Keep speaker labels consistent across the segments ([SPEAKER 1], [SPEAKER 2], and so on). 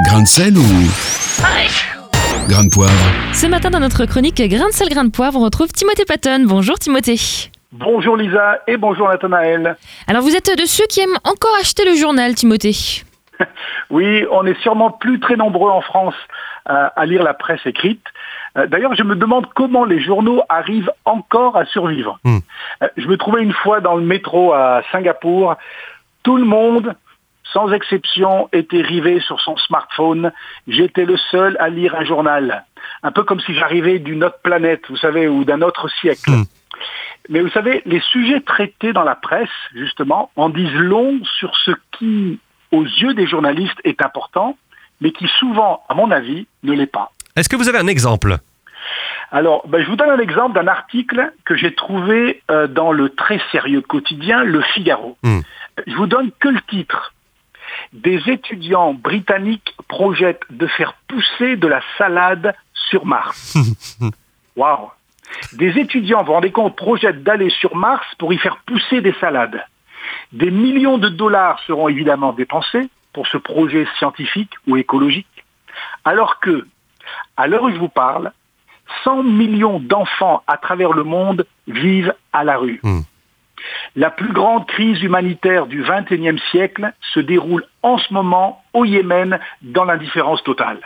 [SPEAKER 1] Grain de sel ou grain de poivre
[SPEAKER 2] Ce matin, dans notre chronique Grain de sel, grain de poivre, on retrouve Timothée Patton. Bonjour Timothée.
[SPEAKER 3] Bonjour Lisa et bonjour Nathanaël.
[SPEAKER 2] Alors, vous êtes de ceux qui aiment encore acheter le journal, Timothée.
[SPEAKER 3] Oui, on est sûrement plus très nombreux en France euh, à lire la presse écrite. Euh, D'ailleurs, je me demande comment les journaux arrivent encore à survivre.
[SPEAKER 4] Hmm.
[SPEAKER 3] Euh, Je me trouvais une fois dans le métro à Singapour. Tout le monde, sans exception, était rivé sur son smartphone. J'étais le seul à lire un journal. Un peu comme si j'arrivais d'une autre planète, vous savez, ou d'un autre siècle.
[SPEAKER 4] Hmm.
[SPEAKER 3] Mais vous savez, les sujets traités dans la presse, justement, en disent long sur ce qui, aux yeux des journalistes, est important, mais qui souvent, à mon avis, ne l'est pas.
[SPEAKER 4] Est-ce que vous avez un exemple?
[SPEAKER 3] Alors, ben, je vous donne un exemple d'un article que j'ai trouvé euh, dans le très sérieux quotidien Le Figaro.
[SPEAKER 4] Hmm.
[SPEAKER 3] Je vous donne que le titre. Des étudiants britanniques projettent de faire pousser de la salade sur Mars. Waouh Des étudiants, vous vous rendez compte, projettent d'aller sur Mars pour y faire pousser des salades. Des millions de dollars seront évidemment dépensés pour ce projet scientifique ou écologique, alors que, à l'heure où je vous parle, 100 millions d'enfants à travers le monde vivent à la rue.
[SPEAKER 4] Hmm.
[SPEAKER 3] La plus grande crise humanitaire du XXIe siècle se déroule en ce moment au Yémen dans l'indifférence totale.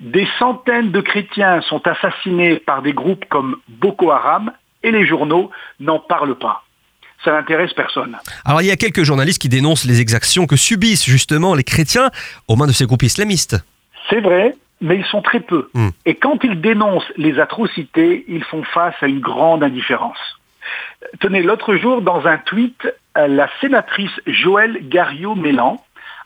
[SPEAKER 3] Des centaines de chrétiens sont assassinés par des groupes comme Boko Haram et les journaux n'en parlent pas. Ça n'intéresse personne.
[SPEAKER 4] Alors il y a quelques journalistes qui dénoncent les exactions que subissent justement les chrétiens aux mains de ces groupes islamistes.
[SPEAKER 3] C'est vrai, mais ils sont très peu.
[SPEAKER 4] Hmm.
[SPEAKER 3] Et quand ils dénoncent les atrocités, ils font face à une grande indifférence. Tenez, l'autre jour, dans un tweet, euh, la sénatrice Joëlle Garriot-Mélan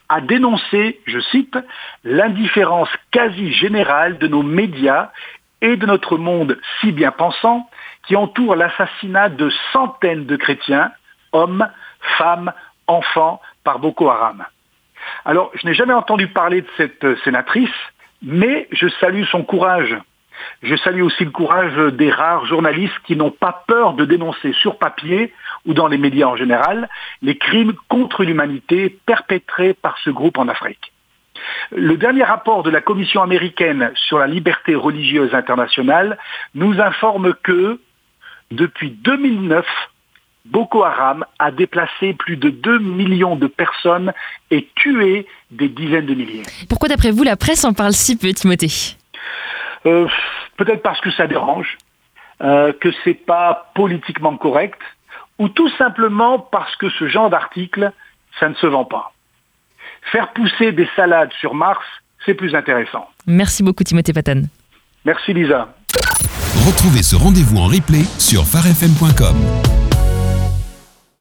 [SPEAKER 3] a dénoncé, je cite, l'indifférence quasi générale de nos médias et de notre monde si bien pensant qui entoure l'assassinat de centaines de chrétiens, hommes, femmes, enfants, par Boko Haram. Alors, je n'ai jamais entendu parler de cette euh, sénatrice, mais je salue son courage. Je salue aussi le courage des rares journalistes qui n'ont pas peur de dénoncer sur papier ou dans les médias en général les crimes contre l'humanité perpétrés par ce groupe en Afrique. Le dernier rapport de la Commission américaine sur la liberté religieuse internationale nous informe que depuis 2009, Boko Haram a déplacé plus de 2 millions de personnes et tué des dizaines de milliers.
[SPEAKER 2] Pourquoi, d'après vous, la presse en parle si peu, Timothée?
[SPEAKER 3] Euh, Peut-être parce que ça dérange, euh, que c'est pas politiquement correct, ou tout simplement parce que ce genre d'article, ça ne se vend pas. Faire pousser des salades sur Mars, c'est plus intéressant.
[SPEAKER 2] Merci beaucoup, Timothée Patton.
[SPEAKER 3] Merci Lisa.
[SPEAKER 1] Retrouvez ce rendez-vous en replay sur farfm.com.